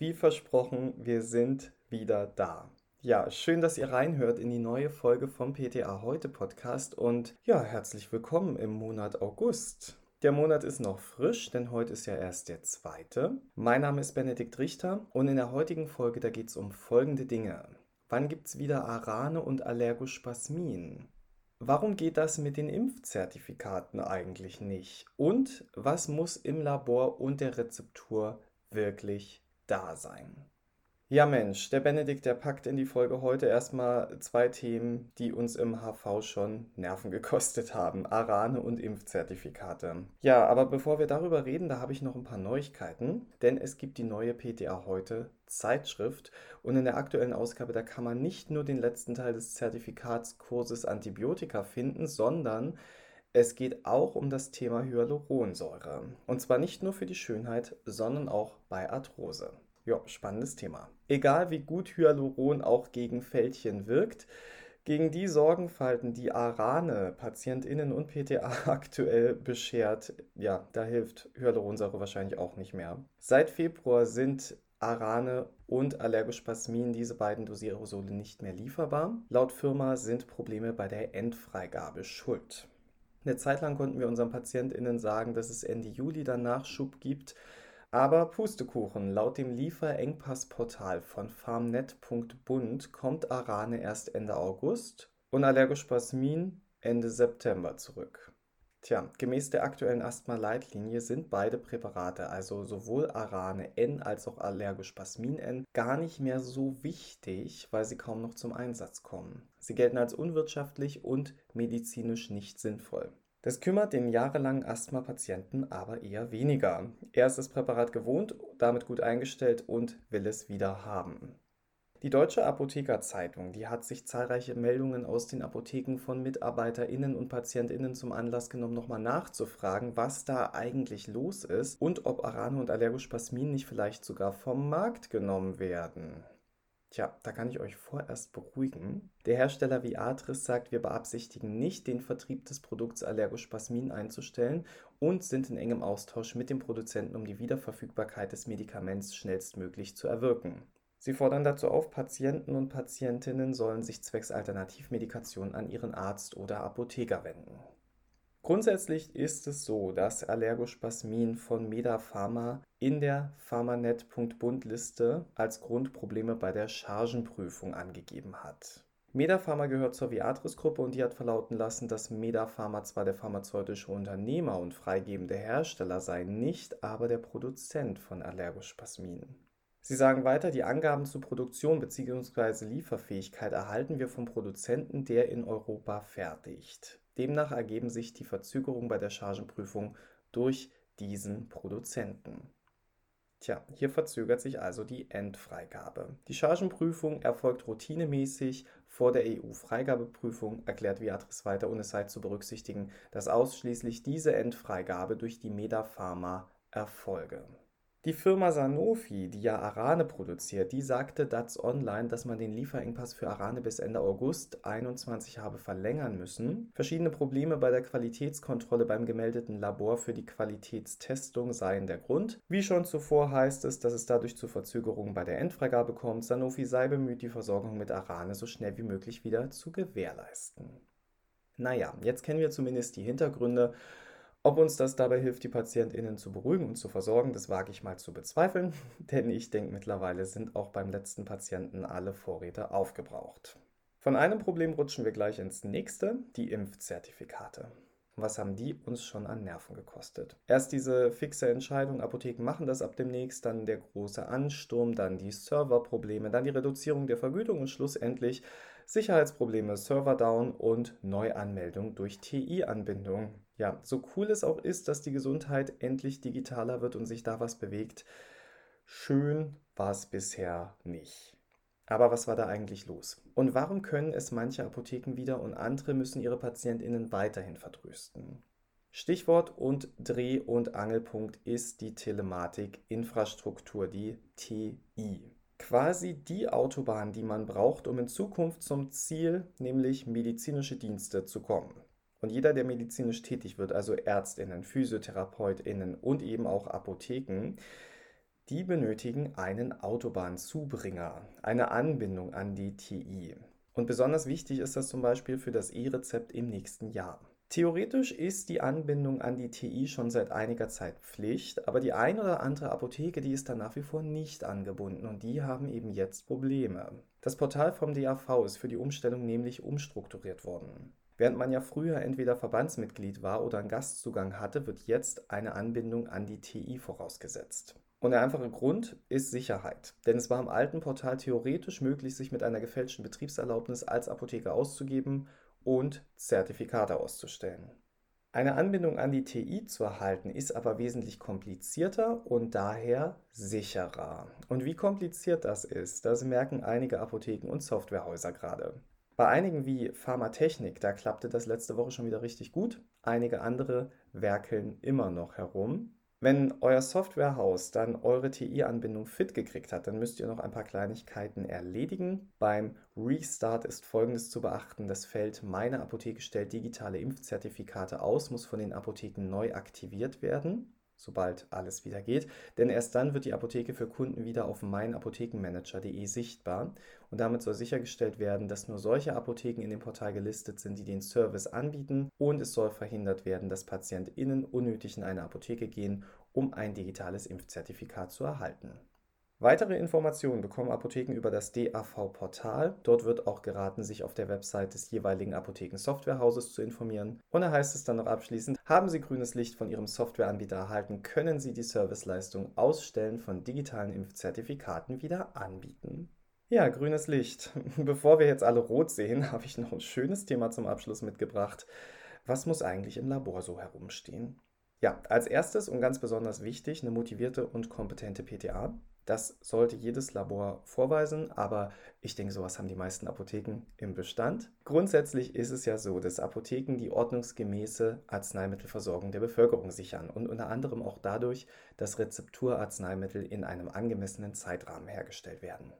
wie versprochen, wir sind wieder da. Ja, schön, dass ihr reinhört in die neue Folge vom PTA Heute Podcast und ja, herzlich willkommen im Monat August. Der Monat ist noch frisch, denn heute ist ja erst der zweite. Mein Name ist Benedikt Richter und in der heutigen Folge, da geht es um folgende Dinge. Wann gibt es wieder Arane und Allergospasmin? Warum geht das mit den Impfzertifikaten eigentlich nicht? Und was muss im Labor und der Rezeptur wirklich da sein? Ja Mensch, der Benedikt, der packt in die Folge heute erstmal zwei Themen, die uns im HV schon Nerven gekostet haben. Arane und Impfzertifikate. Ja, aber bevor wir darüber reden, da habe ich noch ein paar Neuigkeiten, denn es gibt die neue PTA heute Zeitschrift und in der aktuellen Ausgabe, da kann man nicht nur den letzten Teil des Zertifikatskurses Antibiotika finden, sondern es geht auch um das Thema Hyaluronsäure. Und zwar nicht nur für die Schönheit, sondern auch bei Arthrose. Ja, spannendes Thema. Egal wie gut Hyaluron auch gegen Fältchen wirkt, gegen die Sorgenfalten, die Arane PatientInnen und PTA aktuell beschert, ja, da hilft Hyaluronsäure wahrscheinlich auch nicht mehr. Seit Februar sind Arane und Allergospasmin, diese beiden Dosierosole, nicht mehr lieferbar. Laut Firma sind Probleme bei der Endfreigabe schuld. Eine Zeit lang konnten wir unseren PatientInnen sagen, dass es Ende Juli dann Nachschub gibt. Aber Pustekuchen, laut dem Lieferengpassportal von farmnet.bund kommt Arane erst Ende August und Allergospasmin Ende September zurück. Tja, gemäß der aktuellen Asthma-Leitlinie sind beide Präparate, also sowohl Arane N als auch Allergospasmin N, gar nicht mehr so wichtig, weil sie kaum noch zum Einsatz kommen. Sie gelten als unwirtschaftlich und medizinisch nicht sinnvoll. Das kümmert den jahrelangen Asthma-Patienten aber eher weniger. Er ist das Präparat gewohnt, damit gut eingestellt und will es wieder haben. Die Deutsche Apothekerzeitung, die hat sich zahlreiche Meldungen aus den Apotheken von MitarbeiterInnen und PatientInnen zum Anlass genommen, nochmal nachzufragen, was da eigentlich los ist und ob Arane und Allergospasmin nicht vielleicht sogar vom Markt genommen werden. Tja, da kann ich euch vorerst beruhigen. Der Hersteller Viatris sagt, wir beabsichtigen nicht, den Vertrieb des Produkts Allergospasmin einzustellen und sind in engem Austausch mit dem Produzenten, um die Wiederverfügbarkeit des Medikaments schnellstmöglich zu erwirken. Sie fordern dazu auf, Patienten und Patientinnen sollen sich zwecks Alternativmedikation an ihren Arzt oder Apotheker wenden. Grundsätzlich ist es so, dass Allergospasmin von Medapharma in der Pharmanet.bund-Liste als Grund Probleme bei der Chargenprüfung angegeben hat. Medapharma gehört zur Viatris-Gruppe und die hat verlauten lassen, dass Medapharma zwar der pharmazeutische Unternehmer und freigebende Hersteller sei, nicht aber der Produzent von Allergospasmin. Sie sagen weiter, die Angaben zur Produktion bzw. Lieferfähigkeit erhalten wir vom Produzenten, der in Europa fertigt. Demnach ergeben sich die Verzögerungen bei der Chargenprüfung durch diesen Produzenten. Tja, hier verzögert sich also die Endfreigabe. Die Chargenprüfung erfolgt routinemäßig vor der EU-Freigabeprüfung, erklärt Viatris weiter, und es sei zu berücksichtigen, dass ausschließlich diese Endfreigabe durch die Medapharma erfolge. Die Firma Sanofi, die ja Arane produziert, die sagte DATS Online, dass man den Lieferengpass für Arane bis Ende August 2021 habe verlängern müssen. Verschiedene Probleme bei der Qualitätskontrolle beim gemeldeten Labor für die Qualitätstestung seien der Grund. Wie schon zuvor heißt es, dass es dadurch zu Verzögerungen bei der Endfreigabe kommt. Sanofi sei bemüht, die Versorgung mit Arane so schnell wie möglich wieder zu gewährleisten. Naja, jetzt kennen wir zumindest die Hintergründe. Ob uns das dabei hilft, die PatientInnen zu beruhigen und zu versorgen, das wage ich mal zu bezweifeln, denn ich denke, mittlerweile sind auch beim letzten Patienten alle Vorräte aufgebraucht. Von einem Problem rutschen wir gleich ins nächste, die Impfzertifikate. Was haben die uns schon an Nerven gekostet? Erst diese fixe Entscheidung, Apotheken machen das ab demnächst, dann der große Ansturm, dann die Serverprobleme, dann die Reduzierung der Vergütung und schlussendlich Sicherheitsprobleme, Server-Down und Neuanmeldung durch TI-Anbindung. Ja, so cool es auch ist, dass die Gesundheit endlich digitaler wird und sich da was bewegt, schön war es bisher nicht. Aber was war da eigentlich los? Und warum können es manche Apotheken wieder und andere müssen ihre PatientInnen weiterhin vertrösten? Stichwort und Dreh- und Angelpunkt ist die Telematik-Infrastruktur, die TI quasi die Autobahn, die man braucht, um in Zukunft zum Ziel, nämlich medizinische Dienste, zu kommen. Und jeder, der medizinisch tätig wird, also Ärztinnen, Physiotherapeutinnen und eben auch Apotheken, die benötigen einen Autobahnzubringer, eine Anbindung an die TI. Und besonders wichtig ist das zum Beispiel für das E-Rezept im nächsten Jahr. Theoretisch ist die Anbindung an die TI schon seit einiger Zeit Pflicht, aber die ein oder andere Apotheke, die ist da nach wie vor nicht angebunden und die haben eben jetzt Probleme. Das Portal vom DAV ist für die Umstellung nämlich umstrukturiert worden. Während man ja früher entweder Verbandsmitglied war oder einen Gastzugang hatte, wird jetzt eine Anbindung an die TI vorausgesetzt. Und der einfache Grund ist Sicherheit. Denn es war im alten Portal theoretisch möglich, sich mit einer gefälschten Betriebserlaubnis als Apotheker auszugeben und Zertifikate auszustellen. Eine Anbindung an die TI zu erhalten ist aber wesentlich komplizierter und daher sicherer. Und wie kompliziert das ist, das merken einige Apotheken und Softwarehäuser gerade. Bei einigen wie Pharmatechnik, da klappte das letzte Woche schon wieder richtig gut. Einige andere werkeln immer noch herum. Wenn euer Softwarehaus dann eure TI-Anbindung fit gekriegt hat, dann müsst ihr noch ein paar Kleinigkeiten erledigen. Beim Restart ist folgendes zu beachten: Das Feld Meine Apotheke stellt digitale Impfzertifikate aus, muss von den Apotheken neu aktiviert werden sobald alles wieder geht. Denn erst dann wird die Apotheke für Kunden wieder auf meinapothekenmanager.de sichtbar und damit soll sichergestellt werden, dass nur solche Apotheken in dem Portal gelistet sind, die den Service anbieten und es soll verhindert werden, dass PatientInnen unnötig in eine Apotheke gehen, um ein digitales Impfzertifikat zu erhalten. Weitere Informationen bekommen Apotheken über das DAV-Portal. Dort wird auch geraten, sich auf der Website des jeweiligen Apotheken-Softwarehauses zu informieren. Und da heißt es dann noch abschließend, haben Sie grünes Licht von Ihrem Softwareanbieter erhalten, können Sie die Serviceleistung Ausstellen von digitalen Impfzertifikaten wieder anbieten. Ja, grünes Licht. Bevor wir jetzt alle rot sehen, habe ich noch ein schönes Thema zum Abschluss mitgebracht. Was muss eigentlich im Labor so herumstehen? Ja, als erstes und ganz besonders wichtig, eine motivierte und kompetente PTA. Das sollte jedes Labor vorweisen, aber ich denke, sowas haben die meisten Apotheken im Bestand. Grundsätzlich ist es ja so, dass Apotheken die ordnungsgemäße Arzneimittelversorgung der Bevölkerung sichern und unter anderem auch dadurch, dass Rezepturarzneimittel in einem angemessenen Zeitrahmen hergestellt werden.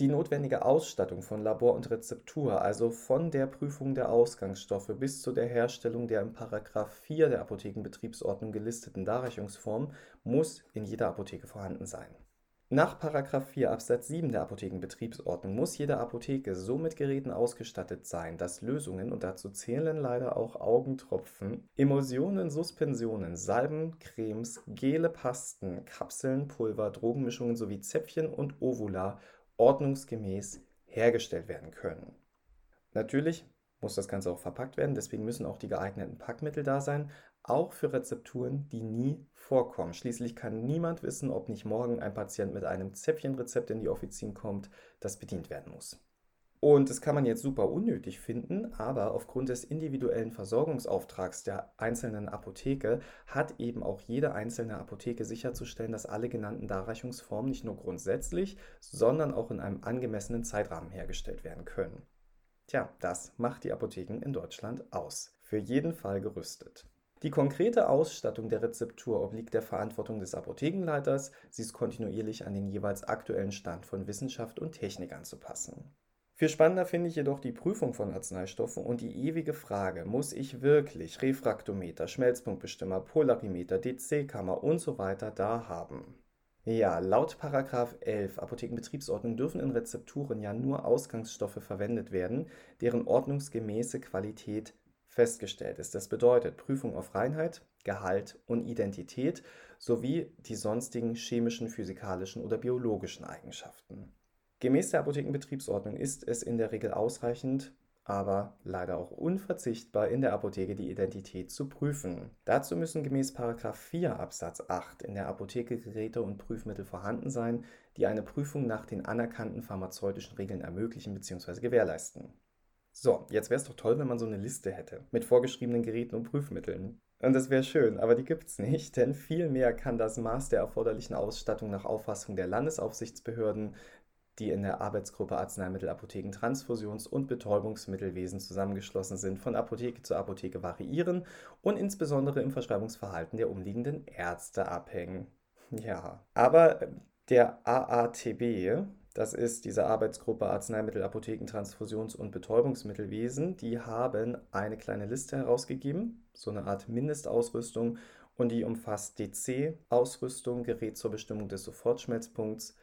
Die notwendige Ausstattung von Labor und Rezeptur, also von der Prüfung der Ausgangsstoffe bis zu der Herstellung der im Paragraph 4 der Apothekenbetriebsordnung gelisteten Darreichungsform, muss in jeder Apotheke vorhanden sein. Nach 4 Absatz 7 der Apothekenbetriebsordnung muss jede Apotheke so mit Geräten ausgestattet sein, dass Lösungen, und dazu zählen leider auch Augentropfen, Emulsionen, Suspensionen, Salben, Cremes, Gele, Pasten, Kapseln, Pulver, Drogenmischungen sowie Zäpfchen und Ovula ordnungsgemäß hergestellt werden können. Natürlich muss das Ganze auch verpackt werden, deswegen müssen auch die geeigneten Packmittel da sein, auch für Rezepturen, die nie vorkommen. Schließlich kann niemand wissen, ob nicht morgen ein Patient mit einem Zäpfchenrezept in die Offizin kommt, das bedient werden muss. Und das kann man jetzt super unnötig finden, aber aufgrund des individuellen Versorgungsauftrags der einzelnen Apotheke hat eben auch jede einzelne Apotheke sicherzustellen, dass alle genannten Darreichungsformen nicht nur grundsätzlich, sondern auch in einem angemessenen Zeitrahmen hergestellt werden können. Tja, das macht die Apotheken in Deutschland aus. Für jeden Fall gerüstet. Die konkrete Ausstattung der Rezeptur obliegt der Verantwortung des Apothekenleiters, sie ist kontinuierlich an den jeweils aktuellen Stand von Wissenschaft und Technik anzupassen. Viel spannender finde ich jedoch die Prüfung von Arzneistoffen und die ewige Frage, muss ich wirklich Refraktometer, Schmelzpunktbestimmer, Polarimeter, DC-Kammer und so weiter da haben? Ja, laut 11 Apothekenbetriebsordnung dürfen in Rezepturen ja nur Ausgangsstoffe verwendet werden, deren ordnungsgemäße Qualität festgestellt ist. Das bedeutet Prüfung auf Reinheit, Gehalt und Identität sowie die sonstigen chemischen, physikalischen oder biologischen Eigenschaften. Gemäß der Apothekenbetriebsordnung ist es in der Regel ausreichend, aber leider auch unverzichtbar in der Apotheke die Identität zu prüfen. Dazu müssen gemäß 4 Absatz 8 in der Apotheke Geräte und Prüfmittel vorhanden sein, die eine Prüfung nach den anerkannten pharmazeutischen Regeln ermöglichen bzw. gewährleisten. So, jetzt wäre es doch toll, wenn man so eine Liste hätte mit vorgeschriebenen Geräten und Prüfmitteln. Und das wäre schön, aber die gibt es nicht, denn vielmehr kann das Maß der erforderlichen Ausstattung nach Auffassung der Landesaufsichtsbehörden, die in der Arbeitsgruppe Arzneimittel, Apotheken, Transfusions- und Betäubungsmittelwesen zusammengeschlossen sind, von Apotheke zu Apotheke variieren und insbesondere im Verschreibungsverhalten der umliegenden Ärzte abhängen. Ja, aber der AATB, das ist diese Arbeitsgruppe Arzneimittel, Apotheken, Transfusions- und Betäubungsmittelwesen. Die haben eine kleine Liste herausgegeben, so eine Art Mindestausrüstung. und die umfasst DC, Ausrüstung, Gerät zur Bestimmung des Sofortschmelzpunkts,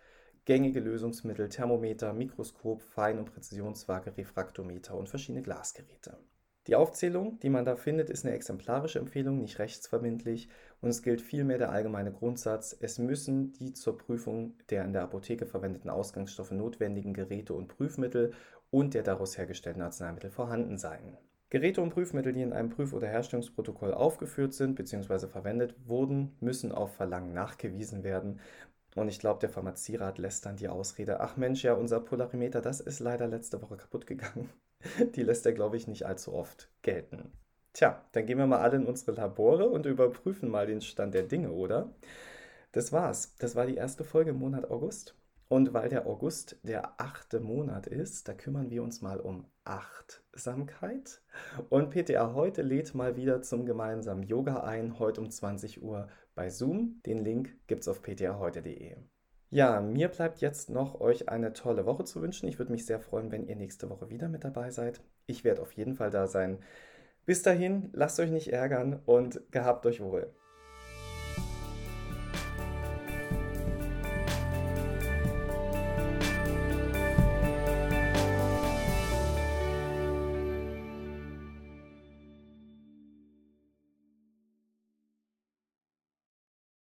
gängige Lösungsmittel, Thermometer, Mikroskop, Fein- und Präzisionswaage, Refraktometer und verschiedene Glasgeräte. Die Aufzählung, die man da findet, ist eine exemplarische Empfehlung, nicht rechtsverbindlich und es gilt vielmehr der allgemeine Grundsatz, es müssen die zur Prüfung der in der Apotheke verwendeten Ausgangsstoffe notwendigen Geräte und Prüfmittel und der daraus hergestellten Arzneimittel vorhanden sein. Geräte und Prüfmittel, die in einem Prüf- oder Herstellungsprotokoll aufgeführt sind bzw. verwendet wurden, müssen auf Verlangen nachgewiesen werden. Und ich glaube, der Pharmazierat lässt dann die Ausrede, ach Mensch, ja, unser Polarimeter, das ist leider letzte Woche kaputt gegangen. Die lässt er, glaube ich, nicht allzu oft gelten. Tja, dann gehen wir mal alle in unsere Labore und überprüfen mal den Stand der Dinge, oder? Das war's. Das war die erste Folge im Monat August. Und weil der August der achte Monat ist, da kümmern wir uns mal um Achtsamkeit. Und PTA heute lädt mal wieder zum gemeinsamen Yoga ein, heute um 20 Uhr bei Zoom. Den Link gibt's auf ptaheute.de. Ja, mir bleibt jetzt noch, euch eine tolle Woche zu wünschen. Ich würde mich sehr freuen, wenn ihr nächste Woche wieder mit dabei seid. Ich werde auf jeden Fall da sein. Bis dahin, lasst euch nicht ärgern und gehabt euch wohl.